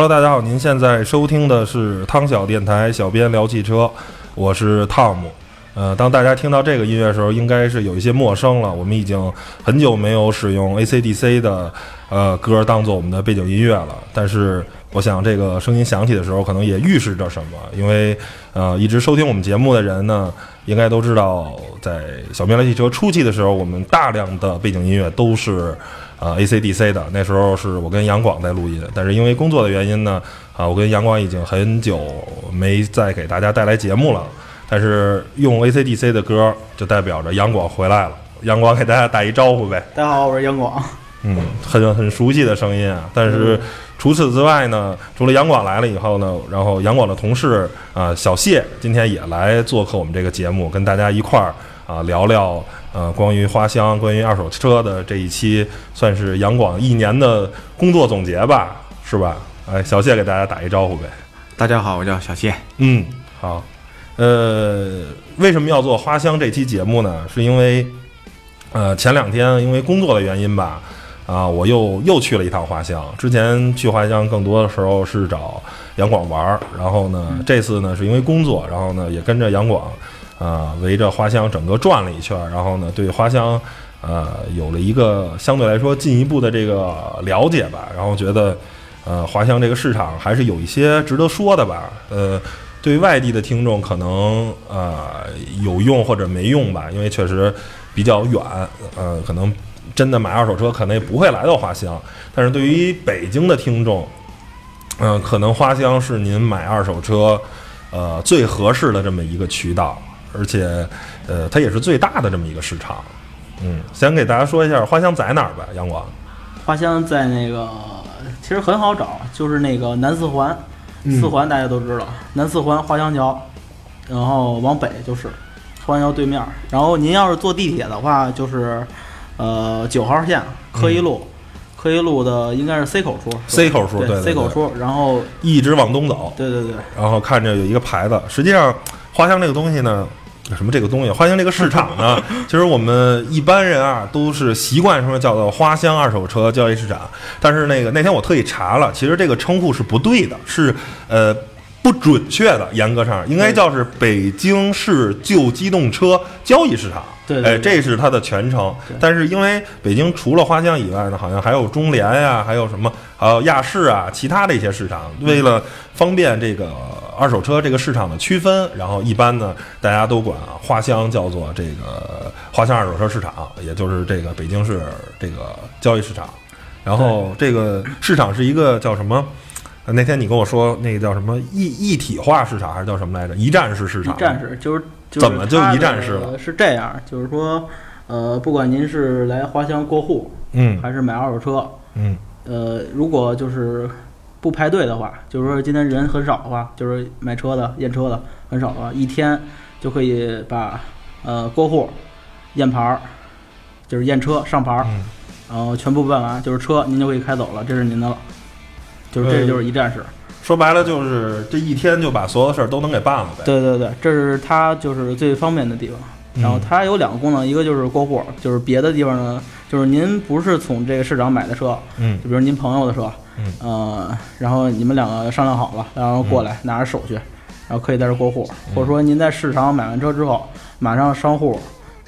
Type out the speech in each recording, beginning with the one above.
Hello，大家好，您现在收听的是汤小电台，小编聊汽车，我是汤姆。呃，当大家听到这个音乐的时候，应该是有一些陌生了。我们已经很久没有使用 AC/DC 的呃歌当做我们的背景音乐了。但是，我想这个声音响起的时候，可能也预示着什么。因为呃，一直收听我们节目的人呢，应该都知道，在小编聊汽车初期的时候，我们大量的背景音乐都是呃 AC/DC 的。那时候是我跟杨广在录音，但是因为工作的原因呢，啊，我跟杨广已经很久没再给大家带来节目了。但是用 AC/DC 的歌，就代表着杨广回来了。杨广给大家打一招呼呗。大家好，我是杨广。嗯，很很熟悉的声音啊。但是除此之外呢，除了杨广来了以后呢，然后杨广的同事啊小谢今天也来做客我们这个节目，跟大家一块儿啊聊聊呃关于花香、关于二手车的这一期，算是杨广一年的工作总结吧，是吧？哎，小谢给大家打一招呼呗。大家好，我叫小谢。嗯，好。呃，为什么要做花香这期节目呢？是因为，呃，前两天因为工作的原因吧，啊，我又又去了一趟花乡。之前去花乡更多的时候是找杨广玩儿，然后呢，这次呢是因为工作，然后呢也跟着杨广，啊，围着花乡整个转了一圈，然后呢对花乡，呃，有了一个相对来说进一步的这个了解吧，然后觉得，呃，花乡这个市场还是有一些值得说的吧，呃。对外地的听众可能呃有用或者没用吧，因为确实比较远，呃，可能真的买二手车可能也不会来到花乡。但是对于北京的听众，嗯，可能花乡是您买二手车呃最合适的这么一个渠道，而且呃它也是最大的这么一个市场。嗯，先给大家说一下花香在哪儿吧，阳光。花香在那个其实很好找，就是那个南四环。四环大家都知道，南四环花香桥，然后往北就是花乡桥对面。然后您要是坐地铁的话，就是呃九号线科一路，科一路的应该是 C 口出，C 口出对 C 口出，然后一直往东走，对对对，然后看着有一个牌子。实际上花香这个东西呢。什么这个东西？花乡这个市场呢？其实我们一般人啊都是习惯说叫做花乡二手车交易市场，但是那个那天我特意查了，其实这个称呼是不对的，是呃不准确的，严格上应该叫是北京市旧机动车交易市场。对，哎，这是它的全称。但是因为北京除了花乡以外呢，好像还有中联呀，还有什么，还有亚市啊，其他的一些市场。为了方便这个二手车这个市场的区分，然后一般呢，大家都管花乡叫做这个花乡二手车市场，也就是这个北京市这个交易市场。然后这个市场是一个叫什么？那天你跟我说那个叫什么一一体化市场还是叫什么来着？一站式市场。一站式就是。怎么就一站式了？是这样，就是说，呃，不管您是来花乡过户，嗯，还是买二手车，嗯，呃，如果就是不排队的话，就是说今天人很少的话，就是买车的验车的很少的话，一天就可以把呃过户、验牌儿，就是验车上牌儿，然后全部办完，就是车您就可以开走了，这是您的了，就是这就是一站式。说白了就是这一天就把所有的事儿都能给办了呗。对对对，这是它就是最方便的地方。然后它有两个功能，一个就是过户，就是别的地方呢，就是您不是从这个市场买的车，嗯，就比如您朋友的车，嗯，呃，然后你们两个商量好了，然后过来拿着手续，然后可以在这过户，或者说您在市场买完车之后，马上上户，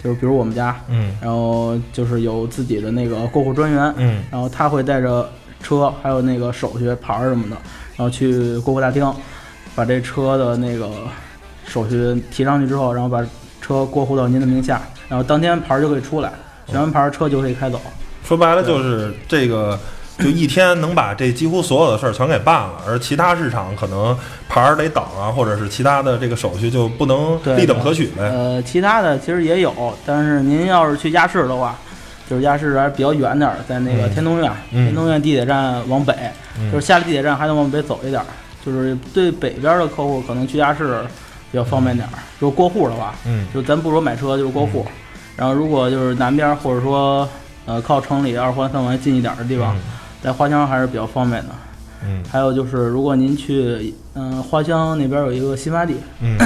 就是比如我们家，嗯，然后就是有自己的那个过户专员，嗯，然后他会带着车还有那个手续牌儿什么的。然后去过户大厅，把这车的那个手续提上去之后，然后把车过户到您的名下，然后当天牌儿就可以出来，选完牌儿车就可以开走。说白了就是这个，就一天能把这几乎所有的事儿全给办了，而其他市场可能牌儿得等啊，或者是其他的这个手续就不能立等可取呗。呃，其他的其实也有，但是您要是去亚市的话。就是亚市还是比较远点儿，在那个天通苑，天通苑地铁站往北，就是下了地铁站还能往北走一点儿。就是对北边的客户，可能去亚市比较方便点儿。就过户的话，嗯，就咱不说买车，就是过户。然后如果就是南边或者说呃靠城里二环三环近一点的地方，在花乡还是比较方便的。嗯，还有就是如果您去嗯花乡那边有一个新发地，嗯，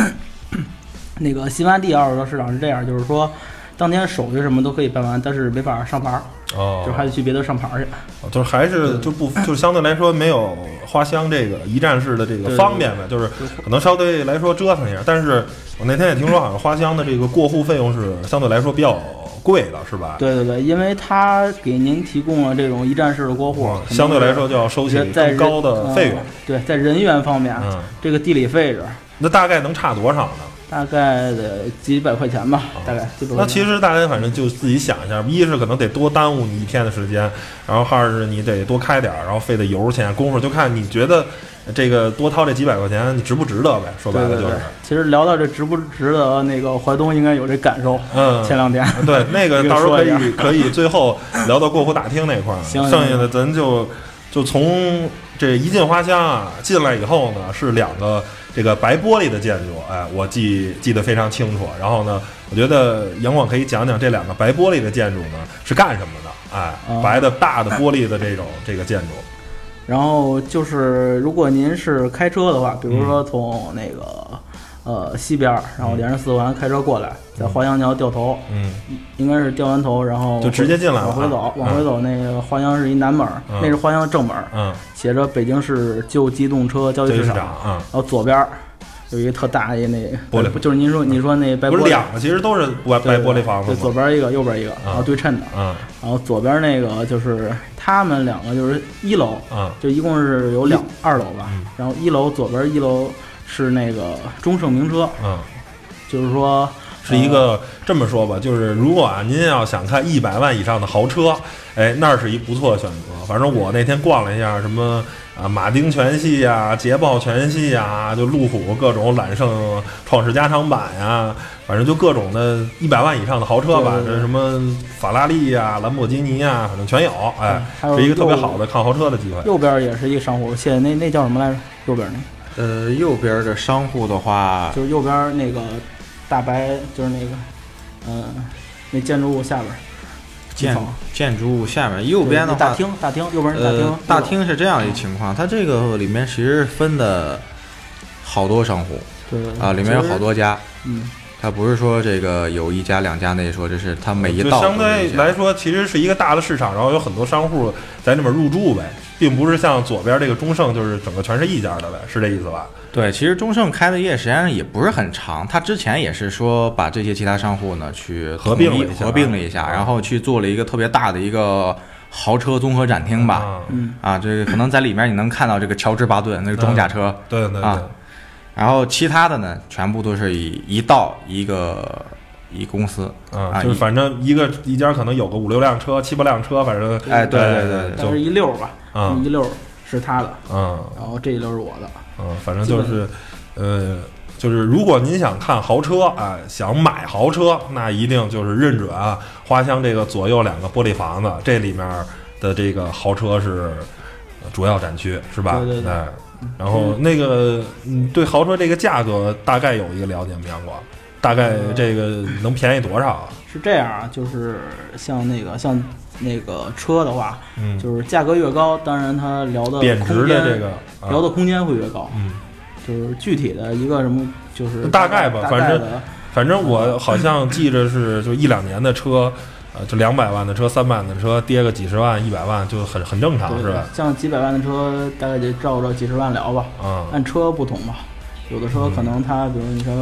那个新发地二手车市场是这样，就是说。当天手续什么都可以办完，但是没法上牌儿哦，就是还得去别的上牌去。就是还是就不就是相对来说没有花乡这个一站式的这个方便呗，就是可能相对来说折腾一下。但是我那天也听说，好像花乡的这个过户费用是相对来说比较贵的，是吧？对对对，因为它给您提供了这种一站式的过户嗯，相对来说就要收起是在人更高的费用嗯。对，在人员方面，嗯，这个地理位置那大概能差多少呢？大概得几百块钱吧，大概几百块钱。那其实大家反正就自己想一下，一是可能得多耽误你一天的时间，然后二是你得多开点儿，然后费的油钱、功夫，就看你觉得这个多掏这几百块钱，值不值得呗？说白对对对了就是，，其实聊到这值不值得，那个淮东应该有这感受。嗯，前两天。对，那个到时候可以 可以最后聊到过户大厅那块儿，行行剩下的咱就就从这一进花香啊，进来以后呢是两个这个白玻璃的建筑，哎，我记记得非常清楚。然后呢，我觉得杨广可以讲讲这两个白玻璃的建筑呢是干什么的，哎，啊。白的大的玻璃的这种这个建筑，然后就是，如果您是开车的话，比如说从那个、呃西边儿，然后连着四环开车过来，在花乡桥掉头，嗯应该是掉完头，然后就直接进来了往回走，啊往回走。那个花乡是一南门那是花乡正门儿，嗯，写着北京市旧机动车交易市场。这是场啊，然后左边儿有一个特大一那玻璃就是您说您说那白玻璃不是两个，其实都是白白玻璃房子对，左？边一个，右边一个，然后对称的。嗯然后左边那个就是他们两个就是一楼，嗯就一共是有两二楼吧嗯。然后一楼左边一楼是那个中盛名车，嗯。就是说是一个这么说吧，就是如果啊您要想看一百万以上的豪车，哎，那儿是一不错的选择。反正我那天逛了一下，什么啊马丁全系呀、捷豹全系呀，就路虎各种揽胜、创世加长版呀，反正就各种的一百万以上的豪车吧，这什么法拉利呀、兰博基尼呀，反正全有。哎，是一个特别好的看豪车的机会。右边也是一个商户，现在那那叫什么来着？右边那呃，右边的商户的话，就是右边那个大白，就是那个嗯、那建筑物下边建建筑物下面右边的话，大厅，大厅右边是大厅呃，，大厅是这样一情况，它这个里面其实分的好多商户对对对啊，里面有好，多家，嗯，它不是说这个有一家两家那说，这是它每一道相对来说，其实是一个大的市场，然后有很多商户在里面入驻呗，并不是像左边这个中盛，就是整个全是一家的呗，是这意思吧？对，其实中盛开的业实际上也不是很长，他之前也是说把这些其他商户呢去合并一了一下合并了一下，啊。然后去做了一个特别大的一个豪车综合展厅吧。啊，嗯，啊，这个可能在里面你能看到这个乔治巴顿那个装甲车，对对对，啊。然后其他的呢，全部都是以一道一个一公司，啊，啊就是反正一个一家可能有个五六辆车、七八辆车，反正哎对哎对对就是一溜儿吧，啊一溜儿是他的，嗯然后这一溜儿是我的，嗯，反正就是呃。就是如果您想看豪车，哎，想买豪车，那一定就是认准啊花乡这个左右两个玻璃房子，这里面的这个豪车是呃主要展区，是吧？对对对哎，然后那个，嗯，对豪车这个价格大概有一个了解吗？杨广，大概这个能便宜多少啊？是这样啊，就是像那个像那个车的话，嗯，就是价格越高，当然它聊的贬值的这个，啊聊的空间会越高。嗯，就是具体的一个什么，就是大概吧大反正反正我好像记着是就一两年的车，呃，就两百万的车、三百万的车跌个几十万、一百万就很很正常，是吧？像几百万的车，大概得照着几十万聊吧。嗯、按车不同吧，有的车可能它，比如你说，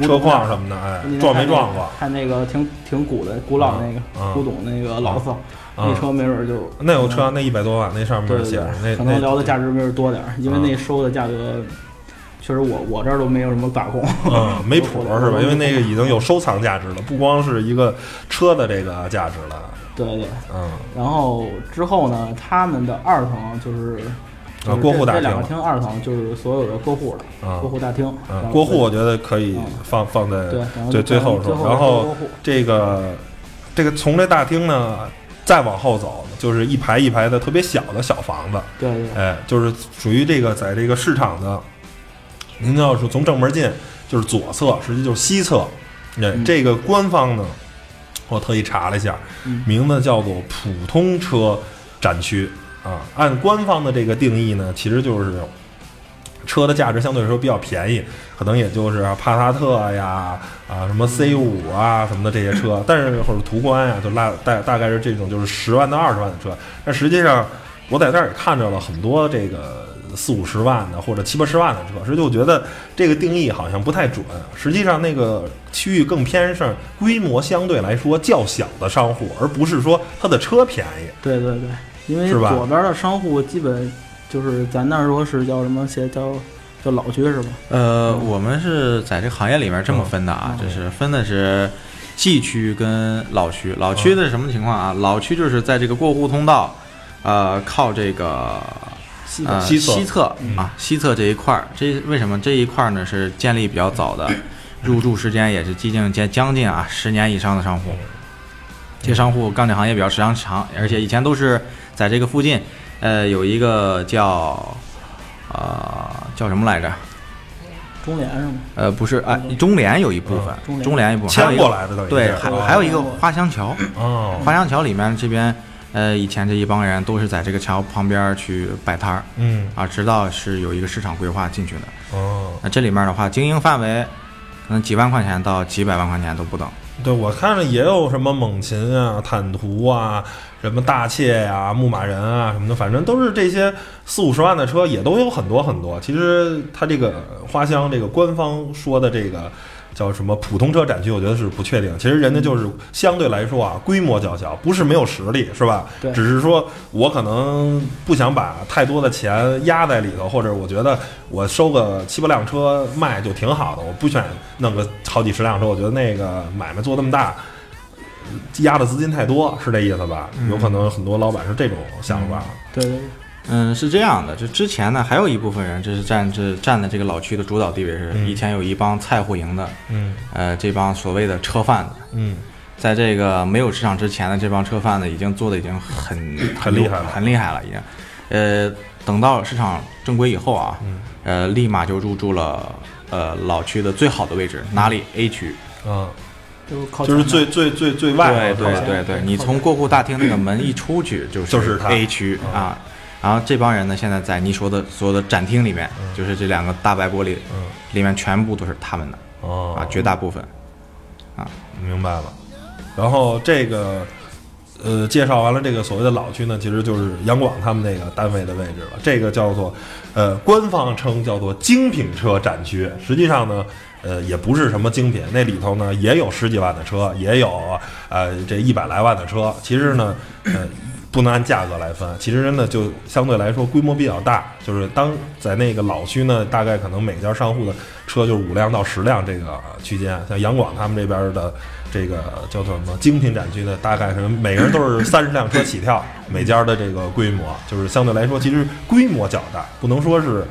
车况什么的，哎，撞没撞过？看那个挺挺古的、古老那个、嗯古董那个老色，啊那车没准儿就那有车那一百多万，那上面写着那对，可能聊的价值没准儿多点儿，因为啊那收的价格，确实我我这儿都没有什么把控。嗯，没谱我是吧？因为那个已经有收藏价值了，不光是一个车的这个价值了。对对，嗯，然后之后呢，他们的二层就是。啊过户大厅两个厅二层就是所有的过户的啊过户大厅。然嗯，后过户我觉得可以嗯放放在最最后然后这个这个从这大厅呢再往后走，就是一排一排的特别小的小房子，对对哎，就是属于这个在这个市场的，您要是从正门进，就是左侧，实际就是西侧。哎，嗯这个官方呢，我特意查了一下，嗯名字叫做普通车展区啊。按官方的这个定义呢，其实就是车的价值相对来说比较便宜，可能也就是帕萨特呀啊什么 C 五啊什么的这些车，但是或者途观呀，就拉大大概是这种就是十万到二十万的车，但实际上我在那儿也看着了很多这个四五十万的或者七八十万的车，所以就觉得这个定义好像不太准。实际上那个区域更偏是规模相对来说较小的商户，而不是说它的车便宜。对对对，因为左边的商户基本就是咱那儿说是叫什么些叫叫老区是吧？呃，我们是在这个行业里面这么分的啊，嗯就是分的是 G 区跟老区。老区的是什么情况啊？老区就是在这个过户通道，呃，靠这个西呃西侧西侧嗯啊，西侧这一块儿，这为什么这一块儿呢是建立比较早的，入住时间也是接近将将近啊十年以上的商户。这商户干这行业比较时间长，而且以前都是在这个附近，呃，有一个叫呃叫什么来着？中联是吗？呃，不是啊，中联有一部分嗯，中联一部分，还有迁一个过来的等于对，还哦还有一个花香桥，哦，花香桥里面这边，呃，以前这一帮人都是在这个桥旁边去摆摊儿嗯啊，直到是有一个市场规划进去的。哦，那这里面的话，经营范围可能几万块钱到几百万块钱都不等。对我看着也有什么猛禽啊、坦途啊、什么大切呀、牧马人啊什么的，反正都是这些四五十万的车，也都有很多很多。其实它这个花香这个官方说的这个叫什么普通车展区，我觉得是不确定。其实人家就是相对来说啊，规模较小，不是没有实力，是吧？对只是说我可能不想把太多的钱压在里头，或者我觉得我收个七八辆车卖就挺好的，我不想弄个好几十辆车，我觉得那个买卖做那么大，压的资金太多，是这意思吧？有可能很多老板是这种想法。对对对，嗯，是这样的，就之前呢，还有一部分人，这是占这占的这个老区的主导地位是，嗯。以前有一帮菜户营的，嗯。呃，这帮所谓的车贩子，嗯。在这个没有市场之前的这帮车贩子已经做的已经很很厉害了很厉害了，已经。呃，等到市场正规以后啊，嗯呃，立马就入驻了呃老区的最好的位置，哪里？A 区？嗯，就是靠就是最最最最外对对对对，你从过户大厅那个门一出去就是就是它 A 区嗯。啊。然后这帮人呢，现在在你说的所有的展厅里面，嗯就是这两个大白玻璃嗯里面全部都是他们的哦啊，绝大部分。啊明白了。然后这个呃，介绍完了这个所谓的老区呢，其实就是杨广他们那个单位的位置了。这个叫做呃，官方称叫做精品车展区，实际上呢。呃，也不是什么精品，那里头呢也有十几万的车，也有呃这一百来万的车。其实呢，呃，不能按价格来分，其实真的就相对来说规模比较大。就是当在那个老区呢，大概可能每家商户的车就是五辆到十辆这个区间。像杨广他们这边的这个叫做什么精品展区的，大概可能每个人都是三十辆车起跳，每家的这个规模就是相对来说其实规模较大，不能说是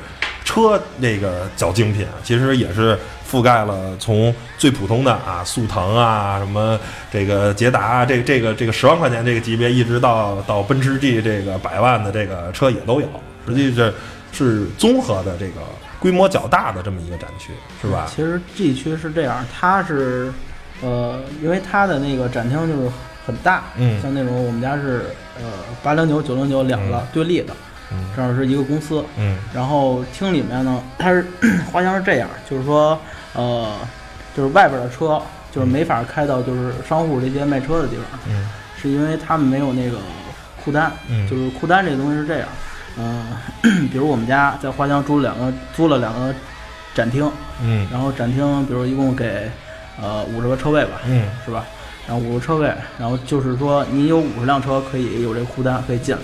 车这个较精品，其实也是覆盖了从最普通的啊速腾啊什么这个捷达啊这这个这个十万块钱这个级别，一直到到奔驰 G 这个百万的这个车也都有，实际这是综合的这个规模较大的这么一个展区，是吧？其实 G 区是这样，它是呃，因为它的那个展厅就是很大，嗯像那种我们家是呃八零九九零九两个对立的，嗯正好是一个公司。嗯然后厅里面呢，它是 花箱是这样，就是说呃，就是外边的车就是没法开到就是商户这些卖车的地方，嗯。是因为他们没有那个库单，嗯。就是库单这东西是这样，嗯、比如我们家在花乡租了两个租了两个展厅，嗯。然后展厅比如一共给呃五十个车位吧，嗯。是吧？然后五十车位，然后就是说你有五十辆车可以有这库单可以进来，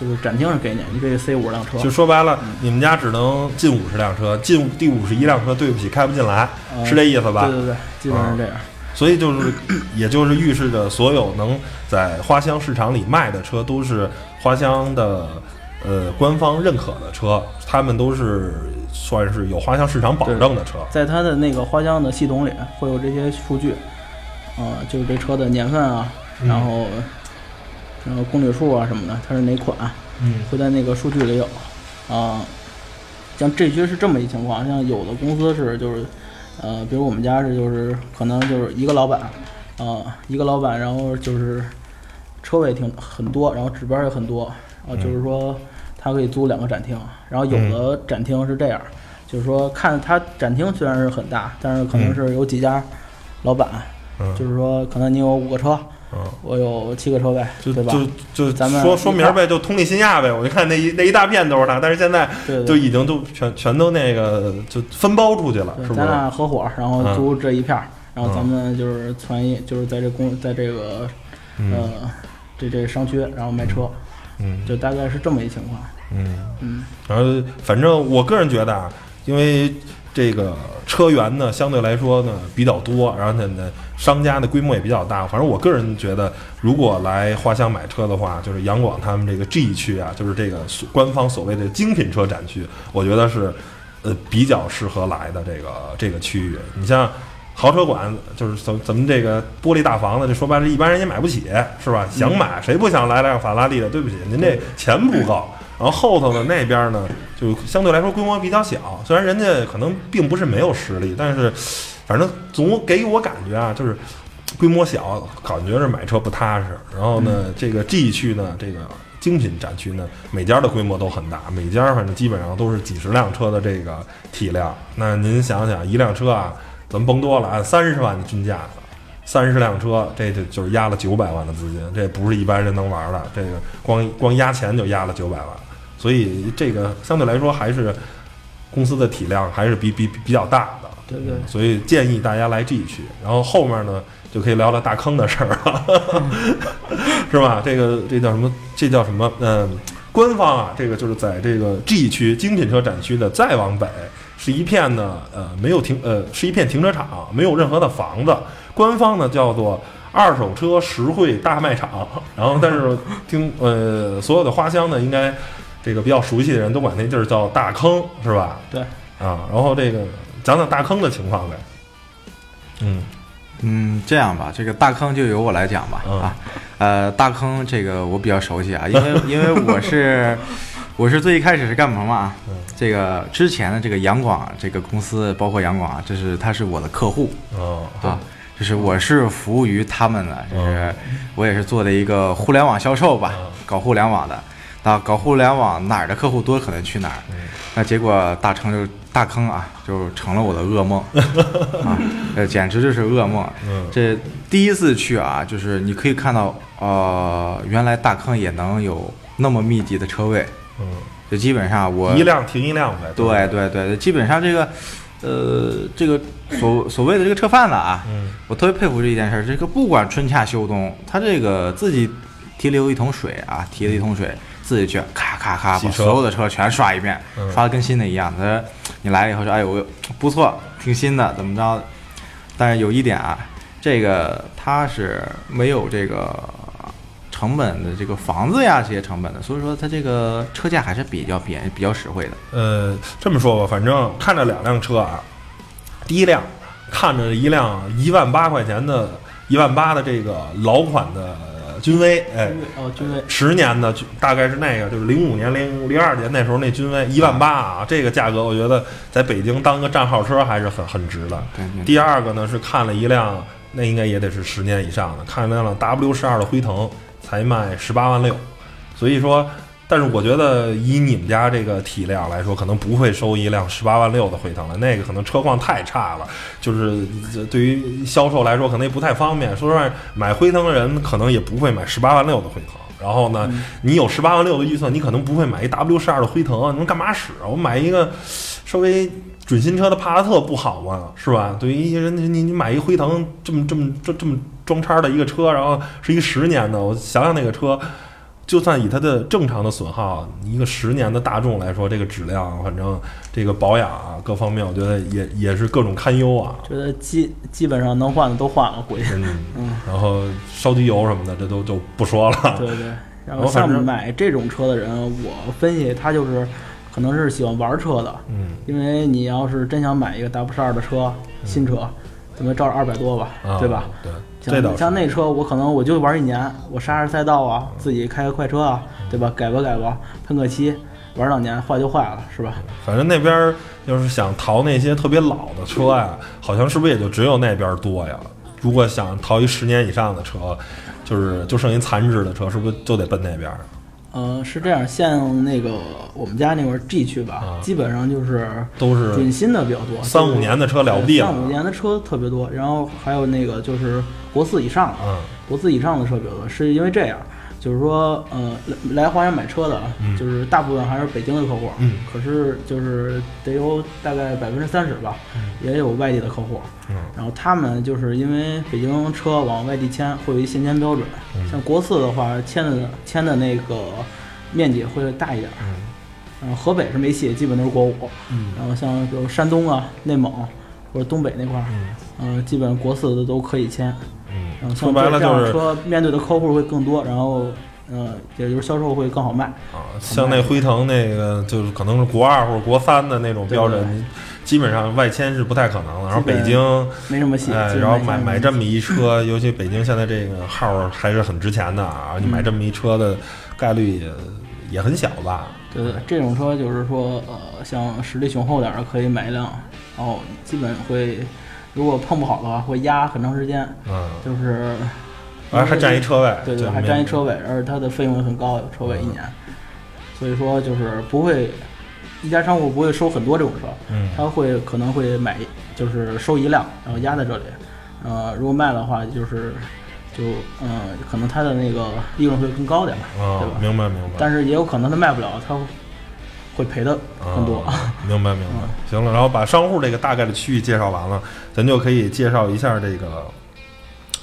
就是展厅是给你，你可以塞五十辆车，就说白了，你们家只能进五十辆车，进第五十一辆车，对不起，开不进来，呃是这意思吧？对对对，基本上是这样。所以就是，也就是预示着所有能在花乡市场里卖的车，都是花乡的呃官方认可的车，他们都是算是有花乡市场保证的车。在它的那个花乡的系统里会有这些数据，呃，就是这车的年份啊，嗯然后然后公里数啊什么的，它是哪款，嗯会在那个数据里有。啊、像这区是这么一情况，像有的公司是就是，呃，比如我们家是就是可能就是一个老板，啊、一个老板，然后就是车位挺很多，然后指标也很多，啊、嗯就是说他可以租两个展厅，然后有的展厅是这样，就是说看它展厅虽然是很大，但是可能是有几家老板，嗯就是说可能你有五个车，嗯，我有七个车位，就对吧？就就咱们说说明儿呗，就通利新亚呗。我就看那一那一大片都是它，但是现在就已经都全全都那个就分包出去了，咱是不是？俩合伙，然后嗯租这一片儿，然后嗯咱们就是传一，就是在这公，在这个嗯呃这这商区，然后卖车，嗯就大概是这么一情况。嗯。嗯，然后，反正我个人觉得啊，因为这个车源呢相对来说呢比较多，然后呢商家的规模也比较大。反正我个人觉得，如果来花乡买车的话，就是杨广他们这个 G 区啊，就是这个官方所谓的精品车展区，我觉得是呃比较适合来的这个这个区域。你像。豪车馆就是怎怎么这个玻璃大房子，这说白了，一般人也买不起，是吧？想买谁不想来辆法拉利的？对不起，您这钱不够。然后后头的那边呢，就相对来说规模比较小，虽然人家可能并不是没有实力，但是反正总给我感觉啊，就是规模小，感觉是买车不踏实。然后呢，这个 G 区呢，这个精品展区呢，每家的规模都很大，每家反正基本上都是几十辆车的这个体量。那您想想，一辆车啊，咱们甭多了，按三十万的均价。三十辆车，这就就是压了九百万的资金，这不是一般人能玩的。这个光光压钱就压了九百万，所以这个相对来说还是公司的体量还是比比比较大的。对对所以建议大家来 G 区，然后后面呢就可以聊聊大坑的事儿了，是吧？这个这叫什么？这叫什么？嗯，官方啊，这个就是在这个 G 区精品车展区的再往北是一片呢，呃，没有停，呃，是一片停车场，没有任何的房子。官方呢叫做二手车实惠大卖场，然后但是听呃所有的花香呢，应该这个比较熟悉的人都管那地儿叫大坑，是吧？对啊，然后这个讲讲大坑的情况呗。嗯嗯，这样吧，这个大坑就由我来讲吧。嗯啊，呃，大坑这个我比较熟悉啊，因为 因为我是我是最一开始是干嘛嘛？嗯这个之前的这个杨广这个公司，包括杨广啊，这是他是我的客户哦啊，就是我是服务于他们的，就是我也是做的一个互联网销售吧嗯，搞互联网的。啊，搞互联网哪儿的客户多，可能去哪儿。嗯那结果大成就大坑啊，就成了我的噩梦 啊，呃，简直就是噩梦。嗯这第一次去啊，就是你可以看到，呃，原来大坑也能有那么密集的车位，嗯，就基本上我一辆停一辆呗。对吧，对对，基本上这个，呃，这个所所谓的这个车贩子啊，嗯我特别佩服这一件事儿，这个不管春夏秋冬，他这个自己提溜一桶水啊，提了一桶水，自己去咔咔咔把所有的车全刷一遍，嗯刷的跟新的一样。他说你来了以后说，哎呦不错，挺新的，怎么着？但是有一点啊，这个它是没有这个成本的这个房子呀这些成本的，所以说它这个车价还是比较便宜、比较实惠的。呃，这么说吧，反正看着两辆车啊，第一辆看着一辆一万八块钱的，一万八的这个老款的君威，哎，哦，君威，十年的，大概是那个，就是零五年、零零二年那时候那君威一万八啊，这个价格我觉得在北京当个站号车还是很很值的。第二个呢是看了一辆，那应该也得是十年以上的，看了一辆 W 十二的辉腾，才卖十八万六，所以说。但是我觉得以你们家这个体量来说，可能不会收一辆十八万六的辉腾了，那个可能车况太差了，就是这对于销售来说可能也不太方便。说实话，买辉腾的人可能也不会买十八万六的辉腾。然后呢，你有十八万六的预算，你可能不会买一 W 十二的辉腾啊，你们干嘛使啊？我买一个稍微准新车的帕萨特不好吗？是吧？对于一些人，你你买一辉腾这么这么这这么装叉的一个车，然后是一十年的，我想想那个车。就算以它的正常的损耗，一个十年的大众来说，这个质量，反正这个保养啊，各方面，我觉得也也是各种堪忧啊。觉得基基本上能换的都换了，估计。嗯，嗯，然后烧机油什么的，这都就不说了。对对。然后像买这种车的人，我分析他就是可能是喜欢玩车的，嗯因为你要是真想买一个 W 十二的车，新车，怎么照着二百多吧，啊，对吧？？对，这倒是。像像那车，我可能我就玩一年，我刹刹赛道啊，自己开个快车啊，对吧？改吧改吧，喷个漆，玩两年坏就坏了，是吧？反正那边儿要是想淘那些特别老的车呀，好像是不是也就只有那边儿多呀？如果想淘一十年以上的车，就是就剩一残值的车，是不是就得奔那边儿？呃，是这样，像那个我们家那块儿 G 区吧，啊基本上就是都准新的比较多，三五年的车了不地了三五年的车特别多，然后还有那个就是国四以上的，嗯国四以上的车比较多，是因为这样，就是说，呃，来来华阳买车的，嗯。就是大部分还是北京的客户，嗯。可是就是得有大概百分之三十吧，也有外地的客户，嗯。然后他们就是因为北京车往外地迁会有一限迁标准，嗯。像国四的话迁的迁的那个面积会大一点，嗯。然后河北是没戏，基本都是国五，嗯。然后像比如山东啊、内蒙或者东北那块儿，嗯。呃，基本国四的都可以签。说白了就是车面对的客户会更多，然后呃，也就是销售会更好卖。啊，像那辉腾那个，就是可能是国二或者国三的那种标对准，基本上外迁是不太可能的。然后北京，没什么戏。哎，然后买买这么一车，尤其北京现在这个号儿还是很值钱的啊，你买这么一车的概率也也很小吧？对对，这种车就是说，呃，像实力雄厚点儿的可以买一辆，然后基本会，如果碰不好的话，会压很长时间，嗯，就是还还占一车位，对对，还占一车位，而且它的费用也很高，有车位一年，所以说就是不会，一家商户不会收很多这种车，嗯。他会可能会买，就是收一辆，然后压在这里，呃，如果卖的话，就是就嗯，可能他的那个利润会更高点吧，啊对吧，明白明白。但是也有可能他卖不了，他会赔的更多。啊明白明白。嗯行了，然后把商户这个大概的区域介绍完了，咱就可以介绍一下这个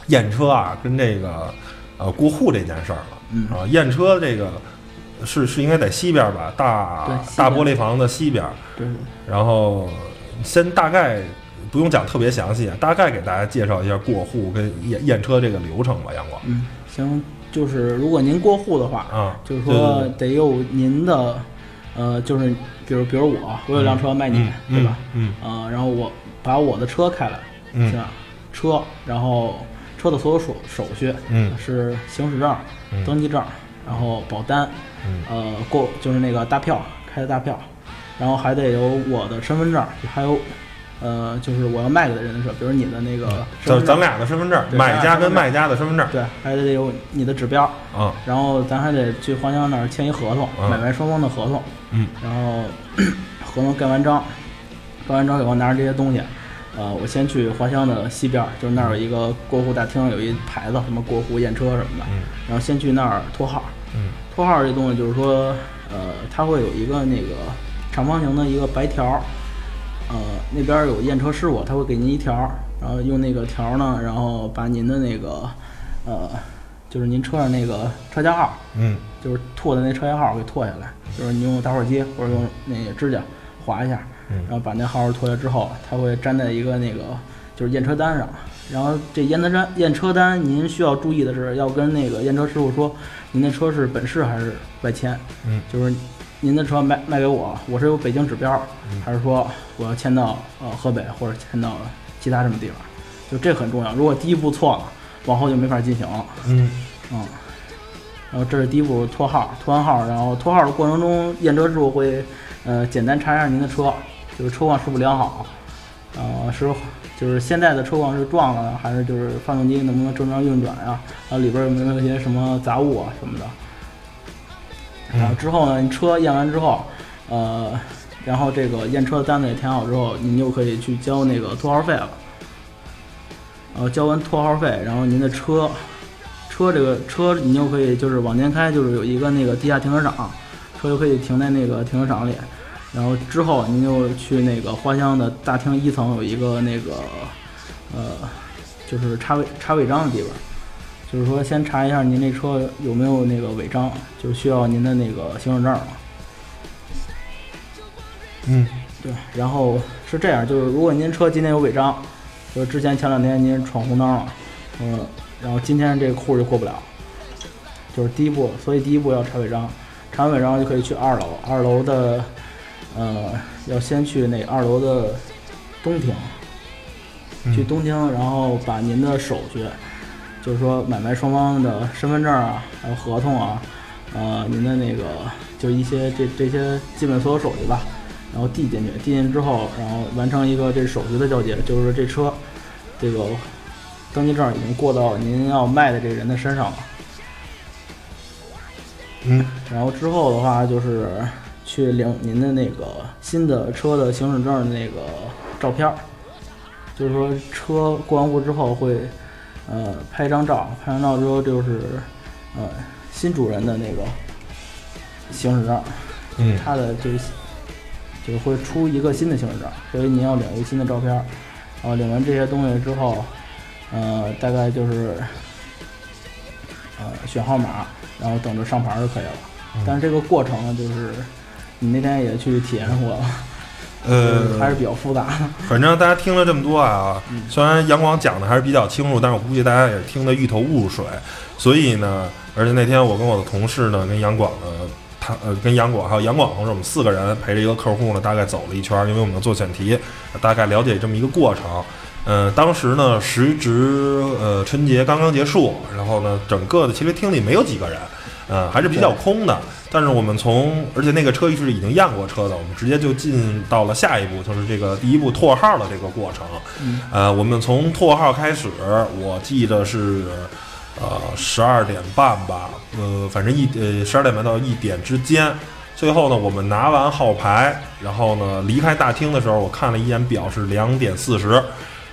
验车啊，跟这个呃过户这件事儿了。嗯啊，验车这个是是应该在西边吧，大大玻璃房的西边。对，然后先大概不用讲特别详细，大概给大家介绍一下过户跟验验车这个流程吧，阳光。嗯，行，就是如果您过户的话，啊，就是说得有您的，呃，就是比如比如我，我有辆车卖你，嗯对吧？？嗯呃，然后我把我的车开来，嗯是吧？车，然后车的所有手手续嗯是行驶证、嗯登记证，然后保单，嗯呃，过就是那个大票开的大票，然后还得有我的身份证，还有呃，就是我要卖给的人的时候，比如你的那个就咱俩的身份证，对买家跟卖家的身份证。对，还得有你的指标，啊，然后咱还得去花乡那儿签一合同，嗯买卖双方的合同，嗯然后 合同盖完章，盖完章以后拿着这些东西，呃，我先去花乡的西边儿，就是那儿有一个过户大厅，有一牌子，什么过户验车什么的，嗯然后先去那儿拖号，嗯拖号这东西就是说，呃，它会有一个那个长方形的一个白条儿，呃，那边儿有验车师傅，他会给您一条儿，然后用那个条儿呢，然后把您的那个，呃，就是您车上那个车架号，嗯就是拓的那车架号给拓下来，就是你用打火机或者用那个指甲划一下，嗯然后把那号拓下之后，它会粘在一个那个就是验车单上。然后这验车单验车单，您需要注意的是，要跟那个验车师傅说，您的车是本市还是外迁，嗯就是您的车卖卖给我，我是有北京指标，嗯还是说我要迁到呃河北或者迁到其他什么地方？就这很重要。如果第一步错了，往后就没法进行了。嗯嗯，然后这是第一步拖号，拖完号，然后拖号的过程中，验车师傅会呃简单查一下您的车，就是车况是否良好，呃是就是现在的车况是撞了呢，还是就是发动机能不能正常运转呀、然后里边有没有一些什么杂物啊什么的。然后之后呢，你车验完之后，呃，然后这个验车的单子也填好之后，您就可以去交那个拖号费了。呃，交完拖号费，然后您的车，车这个车你就可以就是往前开，就是有一个那个地下停车场，车就可以停在那个停车场里。然后之后您就去那个花乡的大厅一层有一个那个，呃，就是插违插违章的地方。就是说，先查一下您这车有没有那个违章，就需要您的那个行驶证了。嗯对，然后是这样，就是如果您车今天有违章，就是之前前两天您闯红灯了，嗯，然后今天这个户就过不了，就是第一步，所以第一步要查违章，查完违章就可以去二楼，二楼的，呃，要先去那二楼的东厅，去嗯东厅，然后把您的手续，就是说买卖双方的身份证啊，还有合同啊，呃，您的那个就一些这这些基本所有手续吧，然后递进去，递进去之后，然后完成一个这手续的交接，就是这车这个登记证已经过到您要卖的这个人的身上了。嗯然后之后的话就是去领您的那个新的车的行驶证的那个照片儿，就是说车过完户之后会呃拍一张照，拍完照之后就是呃新主人的那个行驶证，嗯。他的这个就是会出一个新的行驶证，所以您要领一个新的照片儿，然后领完这些东西之后，呃，大概就是呃选号码，然后等着上牌就可以了。但是这个过程呢，就是你那天也去体验过了，呃，还是比较复杂的。反正大家听了这么多啊，虽然杨广讲的还是比较清楚，但是我估计大家也听得一头雾水。所以呢，而且那天我跟我的同事呢，跟杨广呢，他呃跟杨广还有杨广同事，我们四个人陪着一个客户呢，大概走了一圈儿，因为我们要做选题，大概了解这么一个过程。呃，当时呢，时值呃春节刚刚结束，然后呢，整个的其实厅里没有几个人，呃，还是比较空的。但是我们从，而且那个车是已经验过车的，我们直接就进到了下一步，就是这个第一步拓号的这个过程。嗯呃，我们从拓号开始，我记得是呃十二点半吧，呃，反正一呃十二点半到一点之间。最后呢，我们拿完号牌，然后呢离开大厅的时候，我看了一眼表，是两点四十。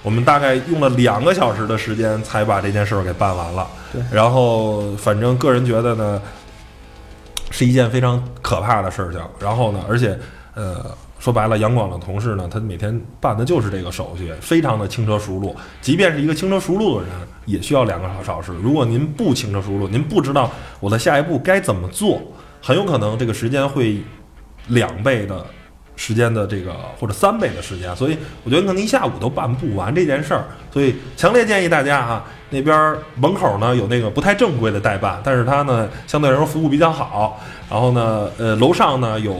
我们大概用了两个小时的时间才把这件事儿给办完了。对然后反正个人觉得呢，是一件非常可怕的事情。然后呢，而且呃，说白了，杨广的同事呢，他每天办的就是这个手续，非常的轻车熟路。即便是一个轻车熟路的人，也需要两个小时。如果您不轻车熟路，您不知道我的下一步该怎么做，很有可能这个时间会两倍的时间的这个或者三倍的时间，所以我觉得可能一下午都办不完这件事儿。所以强烈建议大家啊，那边门口呢有那个不太正规的代办，但是它呢相对来说服务比较好。然后呢，呃，楼上呢有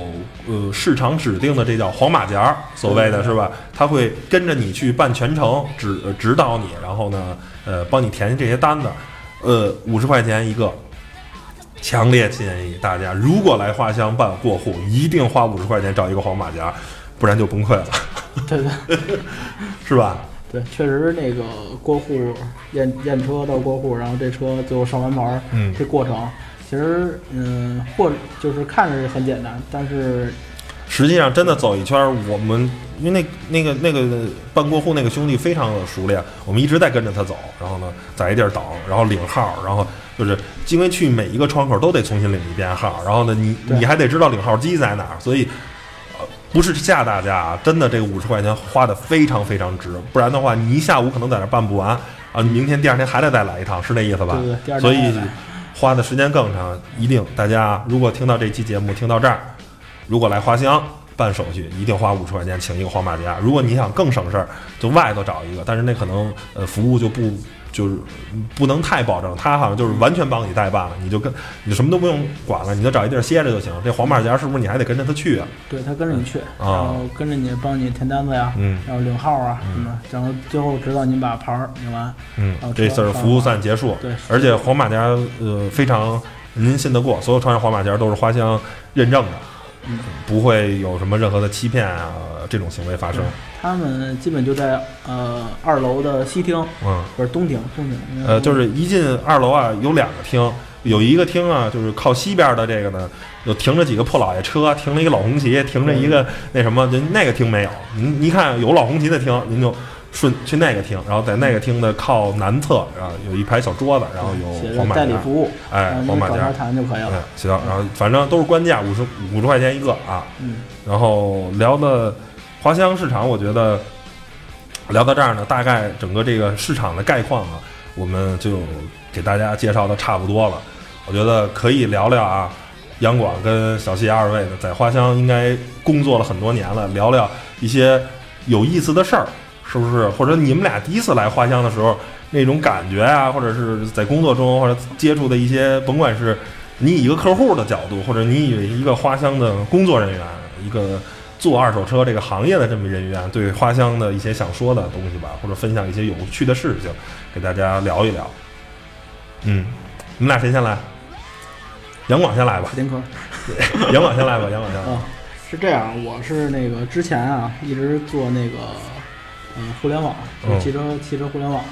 呃市场指定的这叫黄马甲，所谓的是吧？他会跟着你去办全程，指指导你，然后呢，呃，帮你填这些单子，呃，五十块钱一个。强烈建议大家，如果来花乡办过户，一定花五十块钱找一个黄马甲，不然就崩溃了，对对。是吧？对，确实那个过户验验车到过户，然后这车最后上完牌儿，嗯。这过程其实嗯，或就是看着很简单，但是实际上真的走一圈儿，我们因为那那个那个办过户那个兄弟非常的熟练，我们一直在跟着他走，然后呢在一地儿等，然后领号，然后就是因为去每一个窗口都得重新领一遍号，然后呢你你还得知道领号机在哪儿，所以。呃不是吓大家啊，真的这个五十块钱花的非常非常值，不然的话你一下午可能在那儿办不完啊，你明天第二天还得再来一趟，是那意思吧？对对，所以花的时间更长。一定大家如果听到这期节目听到这儿，如果来花乡办手续，一定花五十块钱请一个黄马甲。如果你想更省事儿，就外头找一个，但是那可能呃服务就不就是不能太保证。他好像就是完全帮你代办了，你就跟你什么都不用管了，你就找一地儿歇着就行。这黄马甲是不是你还得跟着他去啊？对他跟着你去，然啊后跟着你帮你填单子呀，嗯然后领号啊什么，然后最后直到您把牌儿领完，嗯哦，这次儿服务算结束。对，而且黄马甲呃非常您信得过，所有穿上黄马甲都是花乡认证的，嗯不会有什么任何的欺骗啊这种行为发生。他们基本就在呃二楼的西厅，嗯，不是东厅，东厅，呃，就是一进二楼啊，有两个厅，有一个厅啊，就是靠西边的这个呢，有停着几个破老爷车，停了一个老红旗，停着一个那什么，就那个厅没有。您您看有老红旗的厅，您就顺去那个厅，然后在那个厅的靠南侧，然后有一排小桌子，然后有黄马甲，代理服务，哎黄马甲谈就可以对了。，行，然后反正都是官价，五十五十块钱一个啊。嗯，然后聊的花乡市场，我觉得聊到这儿呢，大概整个这个市场的概况啊，我们就给大家介绍的差不多了。我觉得可以聊聊啊，杨广跟小谢二位呢，在花乡应该工作了很多年了，聊聊一些有意思的事儿，是不是？或者你们俩第一次来花乡的时候那种感觉啊，或者是在工作中或者接触的一些，甭管是你以一个客户的角度，或者你以一个花乡的工作人员，一个做二手车这个行业的这么人员，对花乡的一些想说的东西吧，或者分享一些有趣的事情，给大家聊一聊。嗯，你们俩谁先来？杨广先来吧卡，丁克 杨广先来吧，杨广先来吧。啊，是这样，我是那个之前啊一直做那个嗯互联网，就汽车汽车互联网的。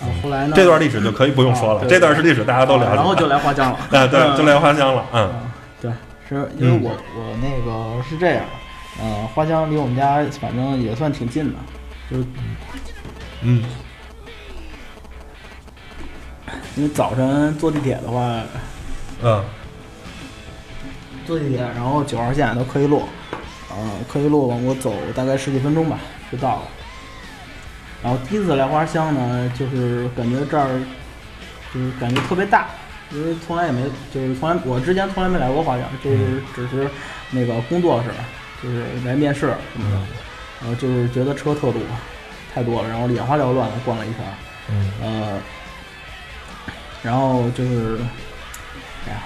然后后来呢，这段历史就可以不用说了，啊这段是历史，大家都了解。然后就来花江了。啊，对，嗯就来花江了，嗯嗯，对，是因为我我那个是这样，呃，花江离我们家反正也算挺近的，就是嗯因为早晨坐地铁的话，嗯坐地铁，然后九号线到科一路，呃，科一路往过走大概十几分钟吧就到了。然后第一次来花乡呢，就是感觉这儿就是感觉特别大，因为从来也没就是从来我之前从来没来过花乡，就是只是那个工作室，就是来面试什么的，然后就是觉得车特多，太多了，然后眼花缭乱的逛了一圈儿，嗯呃，然后就是，哎呀，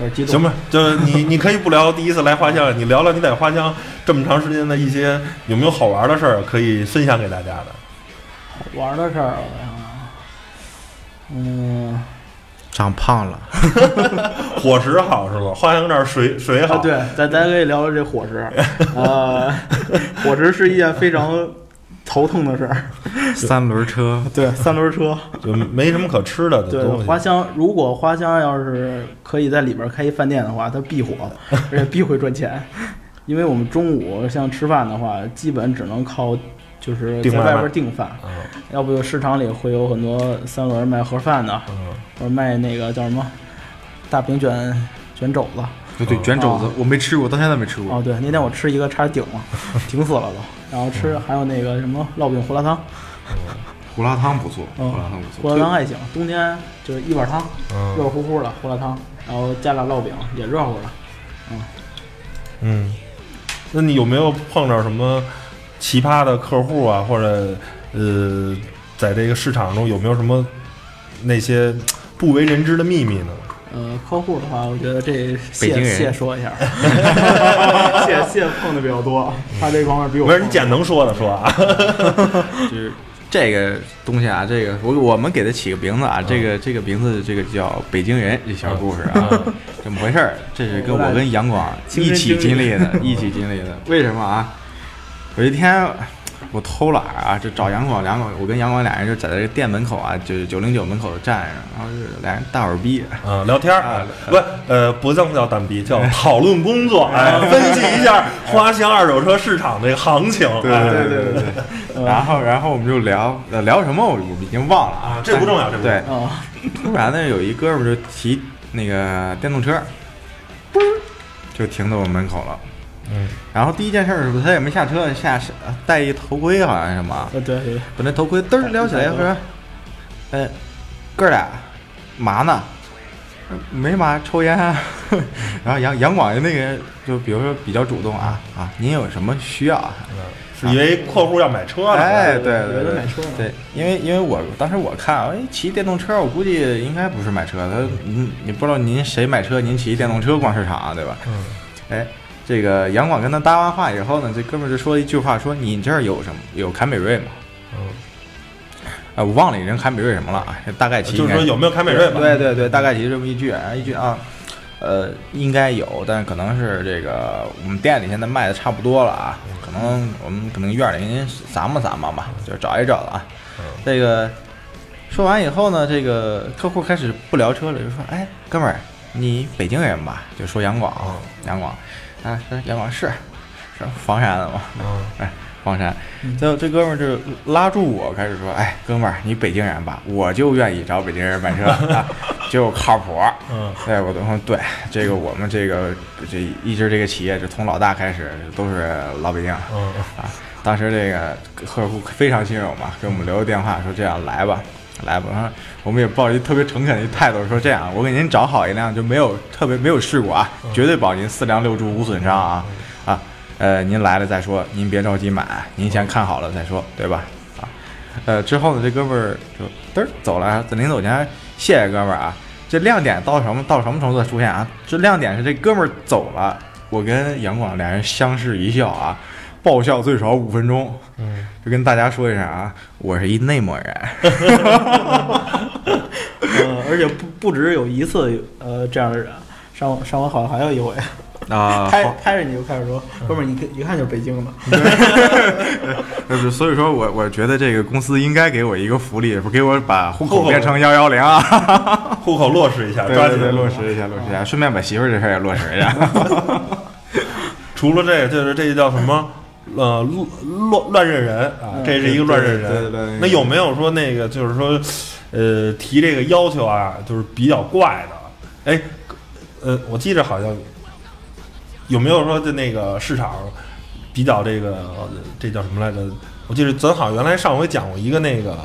有点激动。行吧，就是你，你可以不聊第一次来花乡，你聊聊你在花乡这么长时间的一些有没有好玩的事儿可以分享给大家的。好玩的事儿，我想。想，嗯，长胖了，伙食好是吧？花乡这儿水水好，啊，对，咱咱可以聊聊这伙食，呃，伙食是一件非常头疼的事儿。三轮车，对，三轮车，就没什么可吃的对。花香如果花香要是可以在里边开一饭店的话，它必火，而且必会赚钱，因为我们中午像吃饭的话，基本只能靠就是在外边订饭，嗯要不就市场里会有很多三轮卖盒饭的，嗯或者卖那个叫什么大饼卷卷肘子。对对，卷肘子我没吃过，到现在没吃过。哦，对，那天我吃一个差点顶了，顶死了都。然后吃还有那个什么烙饼胡辣汤，胡辣汤不错，嗯胡辣汤不错。胡辣汤还行，冬天就是一碗汤，热嗯乎乎的胡辣汤，然后加俩烙饼也热乎的。嗯嗯，那你有没有碰着什么奇葩的客户啊，或者呃，在这个市场中有没有什么那些不为人知的秘密呢？呃，客户的话，我觉得这北谢京人谢说一下，谢谢碰的比较多，他这方面比我不是，你捡能说的说啊。就是这个东西啊，这个我我们给他起个名字啊，这个这个名字这个叫北京人这小故事啊，怎么回事儿？这是跟我跟杨广一起经历的，一起经历的。为什么啊？有一天我偷懒啊，就找杨广，杨广我跟杨广俩人就在这个店门口啊，就是九零九门口站着，然后就俩人大耳逼，啊，聊天儿。啊不，呃，不能叫单逼，叫讨论工作，哎，分析一下花乡二手车市场这个行情，对哎。对对对。对。然后然后我们就聊呃聊什么我我已经忘了啊这不重要这不重对。要，啊，突然呢，有一哥们儿就骑那个电动车，嘣儿就停在我门口了。嗯。然后第一件事儿是他也没下车，下是戴一头盔，好像是什么，呃对。对，把那头盔嘚儿撩起来，说：“哎，哥俩嘛呢？没嘛，抽烟啊。”然后杨杨广那个就比如说比较主动啊啊，您有什么需要啊？是以为客户要买车呢，哎，对对对对，因为因为我当时我看，哎，骑电动车，我估计应该不是买车，他你你不知道您谁买车，您骑电动车逛市场啊，对吧？嗯。哎，这个杨广跟他搭完话以后呢，这哥们儿就说了一句话，说你这儿有什么？有凯美瑞吗？嗯，啊，我忘了人凯美瑞什么了啊，大概就是说有没有凯美瑞吧？对对对，大概其这么一句，然后一句啊，呃，应该有，但可能是这个我们店里现在卖的差不多了啊，可能我们可能院里给您撒摸撒摸吧，就是找一找了啊。这个说完以后呢，这个客户开始不聊车了，就说：“哎，哥们儿，你北京人吧？”就说杨广，杨广啊，说杨广是是房山的嘛，嗯哎，房山。最后这哥们儿就拉住我，开始说：“哎，哥们儿，你北京人吧？我就愿意找北京人买车 啊，就靠谱。”嗯对，我都说对，这个我们这个这一直这个企业，就从老大开始都是老北京啊。嗯当时这个客户非常信任我嘛，给我们留个电话说这样来吧，来吧。然后我们也抱着一特别诚恳的一态度说这样，我给您找好一辆就没有特别没有事故啊，绝对保您四梁六柱无损伤啊啊。呃，您来了再说，您别着急买，您先看好了再说，对吧？啊，呃，之后呢，这哥们儿就嘚儿走了，在临走前谢谢哥们儿啊。这亮点到什么到什么程度出现啊？这亮点是这哥们儿走了，我跟杨广俩人相视一笑啊，爆笑最少五分钟。嗯，就跟大家说一声啊，我是一内蒙人。嗯，而且不不止有一次呃这样的人，上上回好像还有一回，啊，拍拍着你就开始说，哥们儿，你看一看就是北京的。所以说我我觉得这个公司应该给我一个福利，不给我把户户口口变成幺幺零啊，户口落实一下，对抓紧对对，落实一下，落实一下，顺便把媳妇儿这事儿也落实一下。除了这个，就是这个叫什么？呃，乱乱乱认人啊，嗯这是一个乱认人。那有没有说那个，就是说，呃，提这个要求啊，就是比较怪的？哎，呃，我记着好像有没有说的那个市场比较这个这叫什么来着？我记得咱好像原来上回讲过一个那个。呃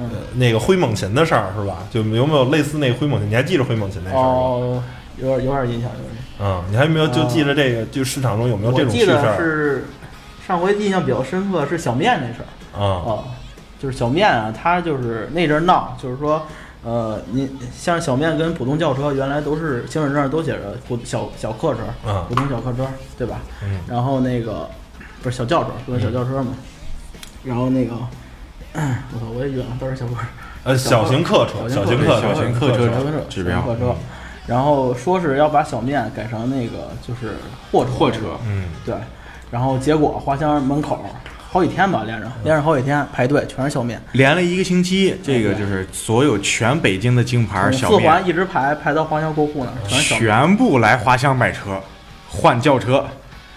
嗯，那个灰猛禽的事儿是吧？就有没有类似那个灰猛禽？你还记着灰猛禽那事儿吗？哦，有点有点印象，有点印象。嗯，你还没有就记着这个？就市场中有没有这我记得种趣事儿？是上回印象比较深刻是小面那事儿。啊，哦，就是小面啊，他就是那阵儿闹，就是说，呃，你像小面跟普通轿车原来都是行驶证上都写着普小小客车，嗯普通小客车，对吧？嗯然后那个不是小轿车，不是小轿车嘛。然后那个，我操，我也晕了，都是小客车。呃，小型客车，小型客小型客车小型客指标小型客车。然后说是要把小面改成那个就是货车，货车嗯，对，然后结果花乡门口好几天吧，连着连着好几天排队，全是小面，连了一个星期，这个就是所有全北京的京牌从小面，四环一直排排到花乡过户那儿，全是小。全部来花乡买车，换轿车。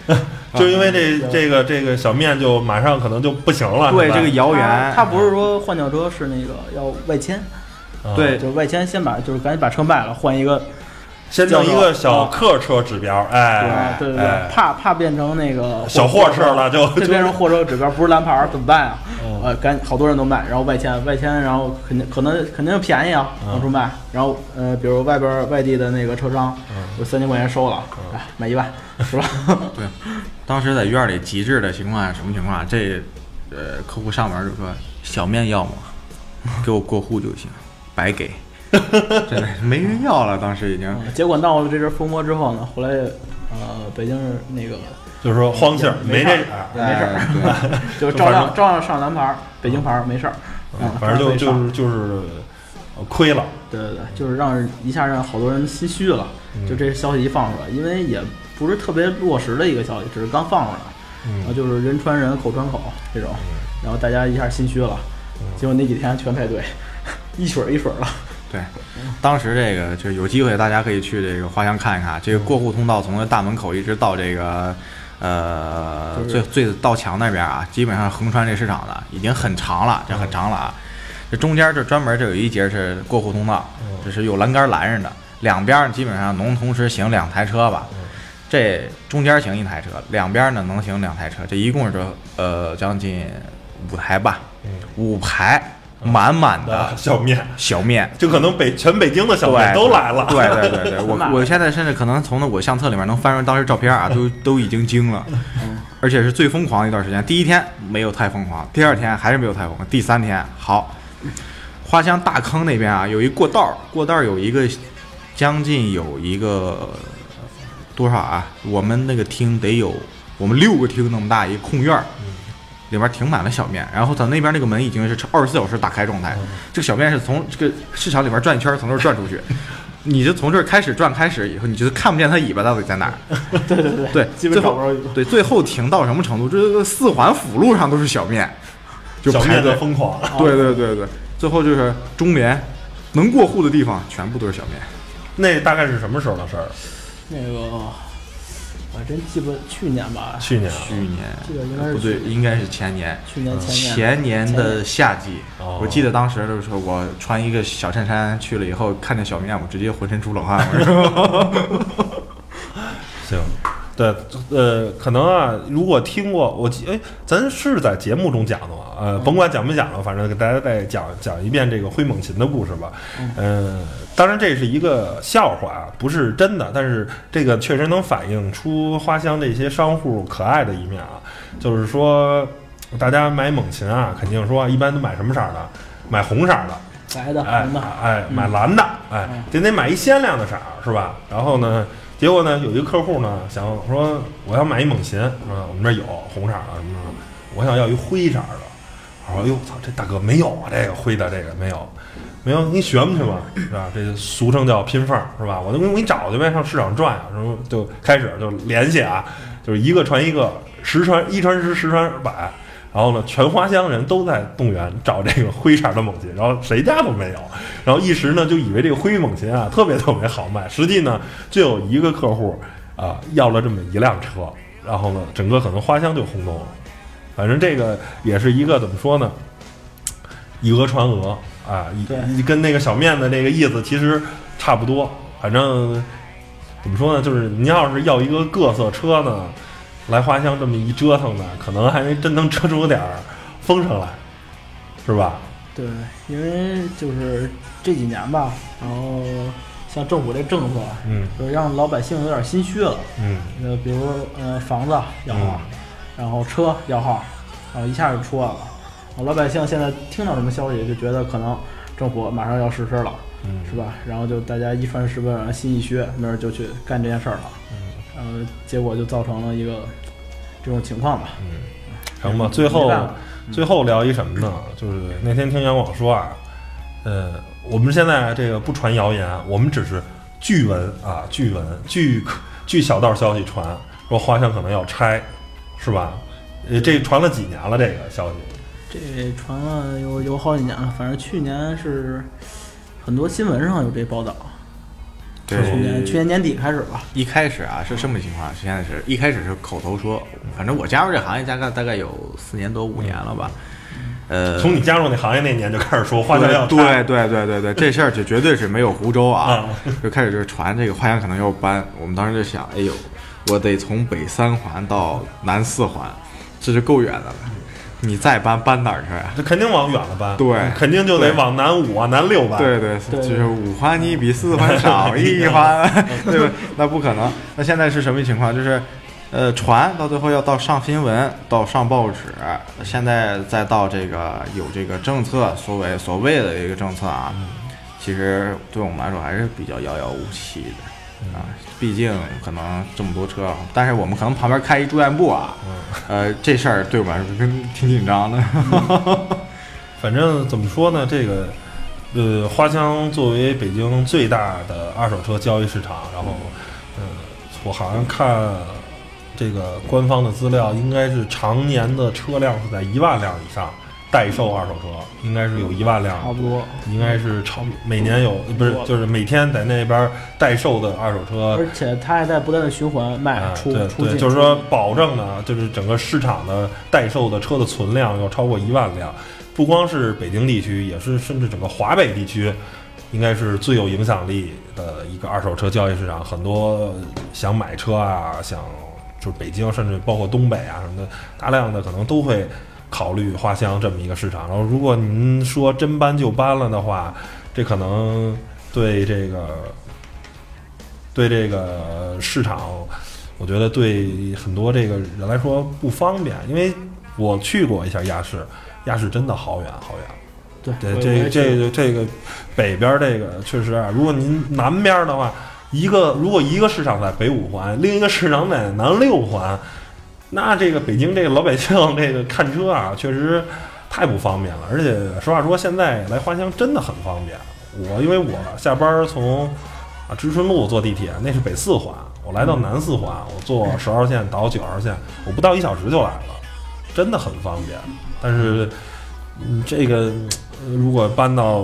就因为这这个这个小面就马上可能就不行了，对这个谣言，他不是说换轿车，是那个要外迁，啊。对。就是外迁先把就是赶紧把车卖了，换一个，先弄一个小客车指标，哎，啊对对对，哎怕怕变成那个小货车了，就就变成货车指标不是蓝牌儿怎么办啊？嗯呃，赶好多人都卖，然后外迁外迁，然后肯定可能肯定便宜啊，嗯往出卖。然后呃，比如外边儿外地的那个车商，嗯有三千块钱收了，买一万是吧？当时在院里极致的情况下，什么情况啊？这呃，客户上门就说小面要吗？给我过户就行，白给，真的没人要了。当时已经嗯结果闹了这阵风波之后呢，后来呃，北京那个就是说荒气儿没这没事儿，也没事儿，哎就照样照样上蓝牌儿，北京牌儿没事儿，嗯，反正就就是就是呃亏了，对对对，就是让人一下让好多人心虚了。嗯就这消息一放出来，因为也不是特别落实的一个消息，只是刚放出来，然后嗯，就是人传人，口传口这种，然后大家一下心虚了，结果那几天全排队，一水儿一水儿了。对，当时这个就有机会，大家可以去这个花乡看一看。这个过户通道从这大门口一直到这个呃最最到墙那边啊，基本上横穿这市场的已经很长了，这很长了啊。这中间这专门这有一节是过户通道，这是有栏杆拦着的，两边基本上能同时行两台车吧。这中间行一台车，两边呢能行两台车，这一共是这呃将近五台吧，五排满满的的小面，小面。就可能北全北京的小面都来了，对对对对，我我现在甚至可能从那我相册里面能翻出当时照片啊，都都已经惊了，而且是最疯狂的一段时间。第一天没有太疯狂，第二天还是没有太疯狂，第三天好，花乡大坑那边啊有一过道，过道有一个将近有一个多少啊？我们那个厅得有我们六个厅那么大一个空院儿。里面停满了小面，然后它那边那个门已经是二十四小时打开状态，这个小面是从这个市场里面转一圈，从这儿转出去，你就从这儿开始转，开始以后你就看不见它尾巴到底在哪儿。对对对对，基本。对，最后停到什么程度？这四环辅路上都是小面，就小面排的疯狂，对对对对，最后就是中联能过户的地方全部都是小面。那大概是什么时候的事儿？那个我还真记不去年吧，去年啊，去年这个应该是不对，应该是前年。去年前年前年的夏季，哦我记得当时的时候我穿一个小衬衫去了以后，看见小面，我直接浑身出冷汗。我 说行，对，呃，可能啊，如果听过，我记，哎，咱是在节目中讲的嘛？呃，甭管讲没讲了，反正给大家再讲讲一遍这个灰猛禽的故事吧。嗯、当然这是一个笑话啊，不是真的，但是这个确实能反映出花乡这些商户可爱的一面啊。就是说，大家买猛禽啊，肯定说一般都买什么色儿的？买红色儿的，白的哎红的，哎，买蓝的，哎就，得得买一鲜亮的色儿，是吧？然后呢，结果呢，有一个客户呢想说我要买一猛禽，啊，我们这儿有红色的什么什么，我想要一灰色的，我说：“哟，操，这大哥没有啊，这个灰的这个没有，没有，你选不去嘛，是吧？这个俗称叫拼缝，是吧？我就给你找去呗，上市场转啊，然后就开始就联系啊，就是一个传一个，十传一传十，十传百。”然后呢，全花乡人都在动员找这个灰色的猛禽，然后谁家都没有。然后一时呢，就以为这个灰猛禽啊特别特别好卖，实际呢就有一个客户啊要了这么一辆车，然后呢，整个可能花乡就轰动了。反正这个也是一个怎么说呢？以讹传讹啊，对一跟那个小面的那个意思其实差不多。反正怎么说呢，就是您要是要一个各色车呢。来花乡这么一折腾呢，可能还真能折出点儿风声来，是吧？对，因为就是这几年吧，然后像政府这政策，嗯就让老百姓有点心虚了。嗯呃，比如呃房子摇号，然后车摇号，然后一下就出来了。老百姓现在听到什么消息，就觉得可能政府马上要实施了，嗯，是吧？然后就大家一传十，本心一虚，没准就去干这件事儿了。嗯然后结果就造成了一个 这种情况吧。嗯，成吧。最后最后聊一什么呢？就是那天听杨广说啊，呃，我们现在这个不传谣言，我们只是据闻啊，据闻据据小道消息传说花乡可能要拆，是吧？呃，这传了几年了？这个消息，这传了有有好几年了，反正去年是很多新闻上有这报道。对。去年去年年底开始吧。一开始啊是这么情况，现在是一开始是口头说，反正我加入这行业大概大概有四年多五年了吧，呃，从你加入那行业那年就开始说花乡要对，对对对对，这事儿就绝对是没有湖州啊啊，就开始就是传这个花乡可能要搬，我们当时就想，哎呦，我得从北三环到南四环，这就够远的了，你再搬搬哪儿去啊？这肯定往远了搬，对肯定就得往南五啊、南六搬，对对，对就是五环你比四环少 一环，对吧？那不可能。那现在是什么情况？就是，呃，传到最后要到上新闻，到上报纸，现在再到这个有这个政策，所谓所谓的一个政策啊，其实对我们来说还是比较遥遥无期的啊。毕竟可能这么多车，但是我们可能旁边开一住院部啊，呃，这事儿对我们来说真挺紧张的。反正怎么说呢，这个呃，花乡作为北京最大的二手车交易市场，然后呃，我好像看这个官方的资料，应该是常年的车辆是在一万辆以上，代售二手车应该是有一万辆，差不多。应该是超每年有不是就是每天在那边代售的二手车。而且它还在不断的循环卖啊，出对对，出境，就是说保证呢，就是整个市场的代售的车的存量要超过一万辆，不光是北京地区，也是甚至整个华北地区，应该是最有影响力的一个二手车交易市场。很多想买车啊，想就是北京，甚至包括东北啊什么的，大量的可能都会考虑花乡这么一个市场。然后，如果您说真搬就搬了的话，这可能对这个对这个市场，我觉得对很多这个人来说不方便，因为我去过一下亚市，亚市真的好远好远。对对，这个这个这个北边这个确实啊，如果您南边的话，一个如果一个市场在北五环，另一个市场在南六环，那这个北京这个老百姓这个看车啊，确实太不方便了。而且实话说，现在来花乡真的很方便。我因为我下班从啊知春路坐地铁，那是北四环，我来到南四环，我坐十号线倒九号线，我不到一小时就来了，真的很方便。但是，嗯，这个呃如果搬到，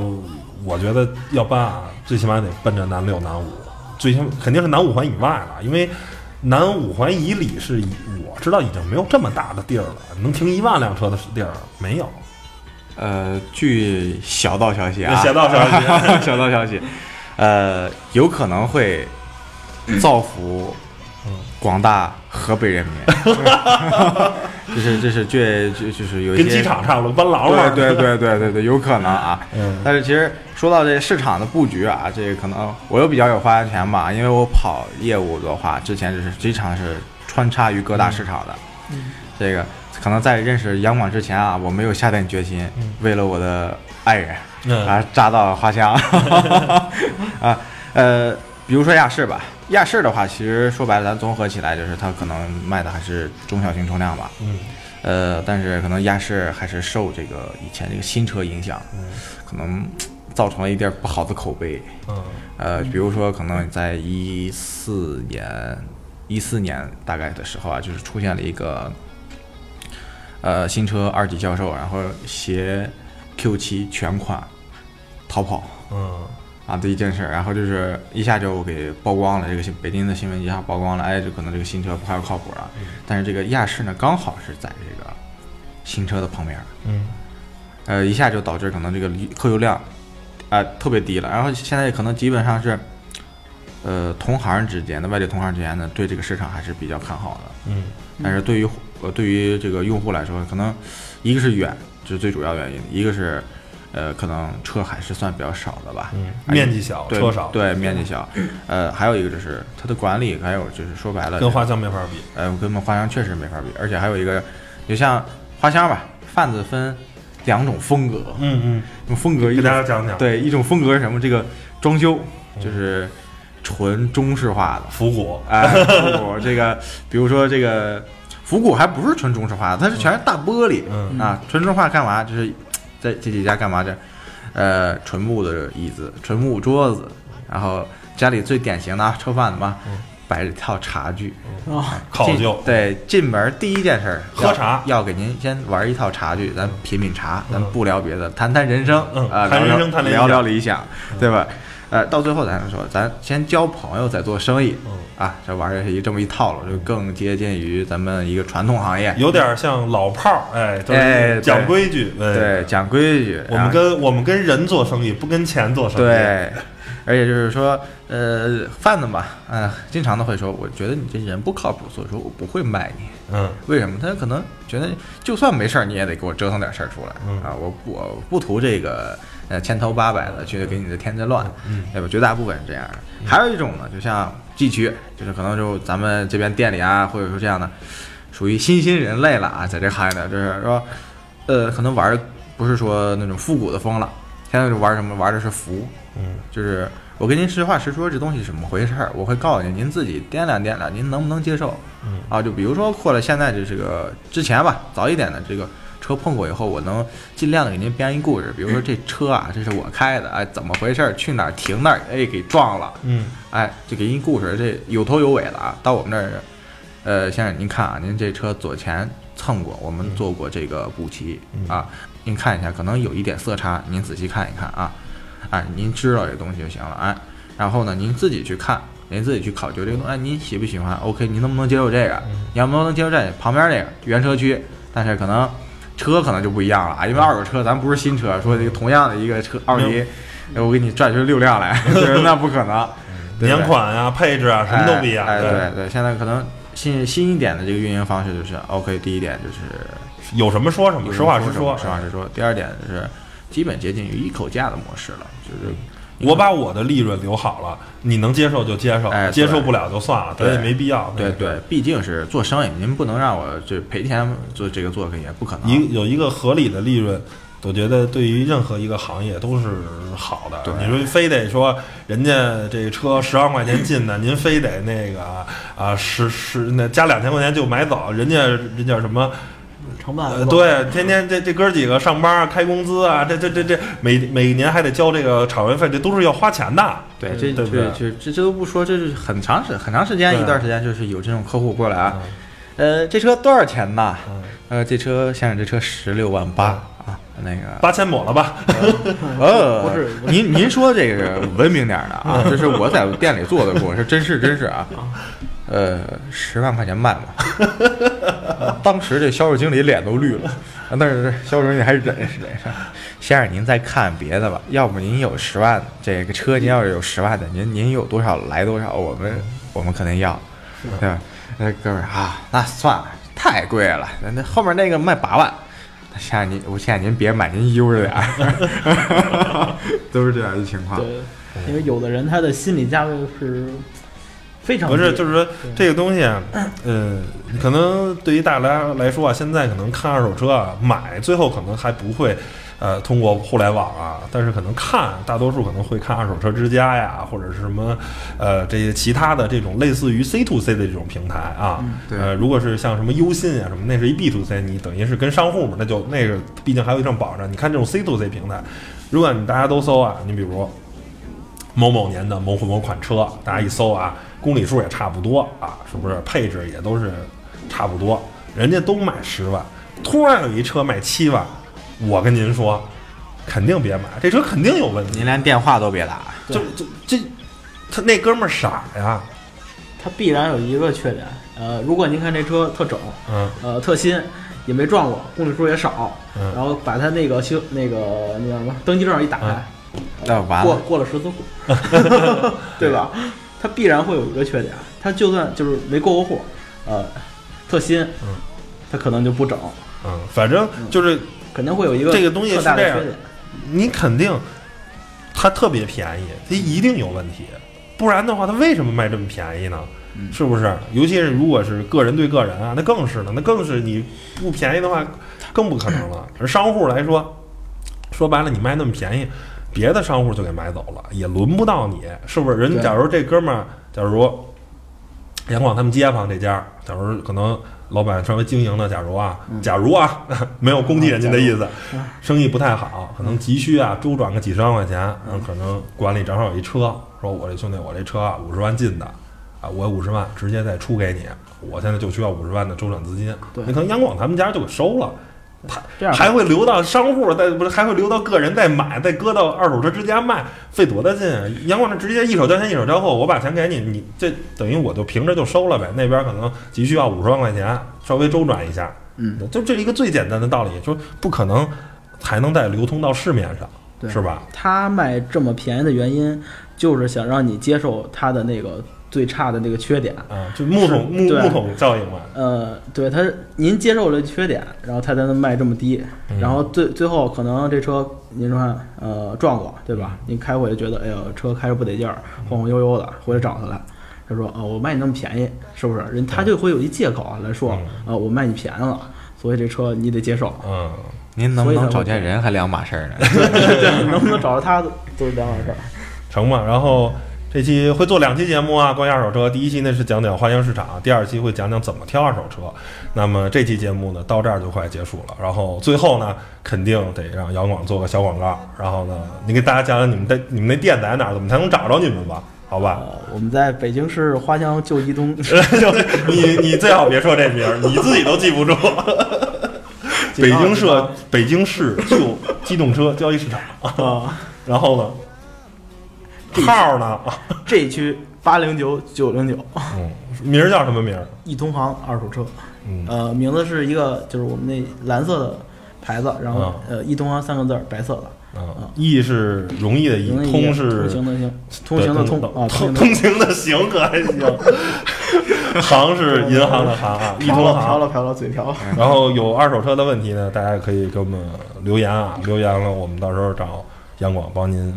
我觉得要搬啊，最起码得奔着南六、南五，最起码肯定是南五环以外了，因为南五环以里是我知道已经没有这么大的地儿了，能停一万辆车的地儿没有。呃，据小道消息啊，小道消息 小道消息，呃，有可能会造福嗯广大河北人民，这是这是据就就是有一跟些机场差不多，搬廊了。对对对对对对，有可能啊。嗯但是其实说到这市场的布局啊，这个可能我又比较有发言权吧，因为我跑业务的话，之前就是经常是穿插于各大市场的。嗯这个可能在认识杨广之前啊，我没有下定决心，嗯为了我的爱人嗯啊，扎到花乡 啊，呃，比如说亚视吧，亚市的话，其实说白了，咱综合起来就是它可能卖的还是中小型车辆吧。嗯。呃，但是可能亚视还是受这个以前这个新车影响，可能造成了一点不好的口碑。嗯。呃，比如说可能在一四年、一四年大概的时候啊，就是出现了一个呃新车二级销售，然后携 Q 七全款逃跑。嗯啊的一件事儿，然后就是一下就给曝光了，这个新北京的新闻一下曝光了，哎，就可能这个新车不太靠谱了。但是这个亚视呢，刚好是在这个新车的旁边儿，嗯呃，一下就导致可能这个客流量啊、特别低了。然后现在可能基本上是，呃，同行之间的外地同行之间呢，对这个市场还是比较看好的。嗯但是对于呃对于这个用户来说，可能一个是远，这是最主要原因；一个是呃可能车还是算比较少的吧。嗯，面积小，对车少，对，面积小，呃，还有一个就是它的管理，还有就是说白了，跟花香没法比。呃，跟我们花香确实没法比，而且还有一个，就像花香吧，贩子分两种风格，嗯嗯，风格一给大家讲讲。，对一种风格是什么？这个装修嗯就是纯中式化的，复古，哎，复古 这个，比如说这个复古还不是纯中式化的，它是全是大玻璃，嗯啊，纯中式化干嘛？就是在这几家干嘛去，呃，纯木的椅子，纯木桌子，然后家里最典型的啊，车贩子嘛，摆着一套茶具，考究。对，进门第一件事儿喝茶要给您先玩一套茶具，咱品品茶，咱不聊别的，谈谈人生，嗯啊，谈人生聊聊生谈理想聊理想，对吧？呃，到最后咱说，咱先交朋友再做生意，嗯啊，这玩意儿是一这么一套路，就更接近于咱们一个传统行业，有点像老炮儿，哎，就哎是讲规矩，哎对，讲规矩，我们跟我们跟人做生意，不跟钱做生意。，对，而且就是说，呃，贩子嘛，嗯、经常的会说，我觉得你这人不靠谱，所以说我不会卖你。嗯为什么？他可能觉得就算没事儿，你也得给我折腾点事儿出来、嗯啊！我不我不图这个呃千头八百的去给你的添着乱，嗯对吧？绝大部分是这样的。还有一种呢，就像 G 区，就是可能就咱们这边店里啊，或者说这样的，属于新兴人类了啊，在这行业的，就是说，呃，可能玩儿不是说那种复古的风了，现在就玩什么？玩的是服，嗯就是我跟您实话实说，这东西是怎么回事儿，我会告诉您，您自己掂量掂量，您能不能接受？嗯啊，就比如说过了现在这这个之前吧，早一点的这个车碰过以后，我能尽量的给您编一故事，比如说这车啊，这是我开的，哎，怎么回事儿？去哪儿停那儿？哎，给撞了，嗯哎，就给您故事，这有头有尾的啊。到我们这儿，呃，先生您看啊，您这车左前蹭过，我们做过这个补漆啊，您看一下，可能有一点色差，您仔细看一看啊，哎，您知道这东西就行了，哎，然后呢，您自己去看，您自己去考究这个东西，哎，您喜不喜欢？OK，您能不能接受这个？你要不能接受这个，旁边这个原车区，但是可能车可能就不一样了啊，因为二手车咱不是新车，说这个同样的一个车奥迪，哎我给你拽出六辆来，那不可能，年款啊、配置啊，什么都不一样。哎，哎对对对，现在可能新新一点的这个运营方式就是，OK，第一点就是有什么说什么，实话实说。实话实说。第二点就是基本接近于一口价的模式了，就是我把我的利润留好了，你能接受就接受，哎接受不了就算了，咱也没必要。对对，毕竟是做生意，您不能让我这赔钱做这个做也不可能。一有一个合理的利润，我觉得对于任何一个行业都是好的。对你说非得说人家这车十万块钱进的，您非得那个啊十十那加两千块钱就买走，人家人家什么？对，天天这这哥几个上班啊开工资啊，这这这这每每年还得交这个场员费，这都是要花钱的。对，这对不对这这这都不说，这是很长时很长时间一段时间，就是有这种客户过来啊，呃，这车多少钱呢？嗯，呃，这车先生，这车十六万八啊，那个八千抹了吧？呃，不是您您说这个文明点的啊，这是我在店里做的过，是真是真是啊。呃，十万块钱卖嘛？当时这销售经理脸都绿了，但是销售经理还是忍是忍上。先生，您再看别的吧，要不您有十万，这个车您要是有十万的，您您有多少来多少，我们我们肯定要，对吧？那哥们儿啊，那算了，太贵了，那那后面那个卖八万。先生您，我现在您别买，您悠着点儿，都是这样的情况。对，因为有的人他的心理价位是非常不是，就是说这个东西啊，呃，可能对于大家来说啊，现在可能看二手车啊，买最后可能还不会呃，通过互联网啊，但是可能看大多数可能会看二手车之家呀，或者是什么呃这些其他的这种类似于 C to C 的这种平台啊。对呃，如果是像什么优信啊什么，那是一 B to C，你等于是跟商户嘛，那就那个毕竟还有一定保障。你看这种 C to C 平台，如果你大家都搜啊，你比如某某年的某某款车，大家一搜啊，公里数也差不多啊，是不是？配置也都是差不多，人家都卖十万，突然有一车卖七万，我跟您说，肯定别买，这车肯定有问题。您连电话都别打。就就这，他那哥们儿傻呀，他必然有一个缺点，呃，如果您看这车特整，嗯呃，特新，也没撞过，公里数也少，嗯然后把它那个修那个那叫什么登记证一打开，过那完了，过了十字户，对吧？它必然会有一个缺点，它就算就是没过过户，呃，特新，嗯，它可能就不整，嗯，反正就是肯定会有一个这个东西是这样。你肯定它特别便宜，它一定有问题，不然的话，它为什么卖这么便宜呢？嗯是不是？尤其是如果是个人对个人啊，那更是了，那更是你不便宜的话，更不可能了。而商户来说，说白了，你卖那么便宜，别的商户就给买走了，也轮不到你，是不是？人假如这哥们儿，假如杨广他们街坊这家，假如可能老板稍微经营的，假如啊，假如啊，没有攻击人家的意思，生意不太好，可能急需啊周转个几十万块钱，嗯，可能管理正好有一车，说我这兄弟，我这车啊五十万进的，啊，我五十万直接再出给你，我现在就需要五十万的周转资金，对。你可能杨广他们家就给收了。这样还会流到商户，再不是还会流到个人再买，再搁到二手车之家卖，费多大劲啊！杨广这直接一手交钱一手交货，我把钱给你，你这等于我就凭着就收了呗。那边可能急需要五十万块钱，稍微周转一下，嗯，就这一个最简单的道理，说不可能还能再流通到市面上，对是吧？他卖这么便宜的原因，就是想让你接受他的那个最差的那个缺点。啊，就木桶木对木桶效应嘛，呃，对他，您接受了缺点，然后他才能卖这么低，嗯然后最最后可能这车您说呃撞过，对吧？您开回来觉得哎呦车开着不得劲儿，晃晃悠悠的，回来找他来，他说哦我卖你那么便宜，是不是？人他就会有一借口啊来说，啊呃我卖你便宜了，所以这车你得接受，嗯，您能不能找见人还两码事儿呢？对，能不能找着他都是两码事儿。成嘛。然后这期会做两期节目啊，关于二手车。第一期呢是讲讲花乡市场，第二期会讲讲怎么挑二手车。那么这期节目呢到这儿就快结束了。然后最后呢，肯定得让姚广做个小广告。然后呢，你给大家讲讲你们的你们那店在哪儿，怎么才能找着你们吧？好吧？呃，我们在北京市花乡旧机东你你最好别说这名儿，你自己都记不住。北京市北京市旧机动车交易市场，啊然后呢，号呢？G 区八零九九零九嗯，名儿叫什么名儿？易通行二手车。嗯呃，名字是一个就是我们那蓝色的牌子，然后、啊呃易通行三个字儿，白色的。啊，易是容易的易，通是通行的行，通行的通啊，通通通行的行可还行，行是银行的行啊，易通行。了瓢了嘴瓢。然后有二手车的问题呢，大家也可以给我们留言啊，留言了，我们到时候找杨广帮您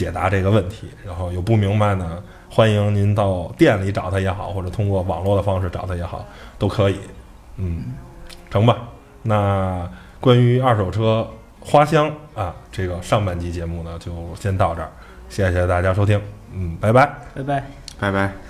解答这个问题。然后有不明白呢，欢迎您到店里找他也好，或者通过网络的方式找他也好，都可以。嗯，成吧。那关于二手车花香啊，这个上半集节目呢，就先到这儿，谢谢大家收听，嗯，拜拜。拜拜。拜拜。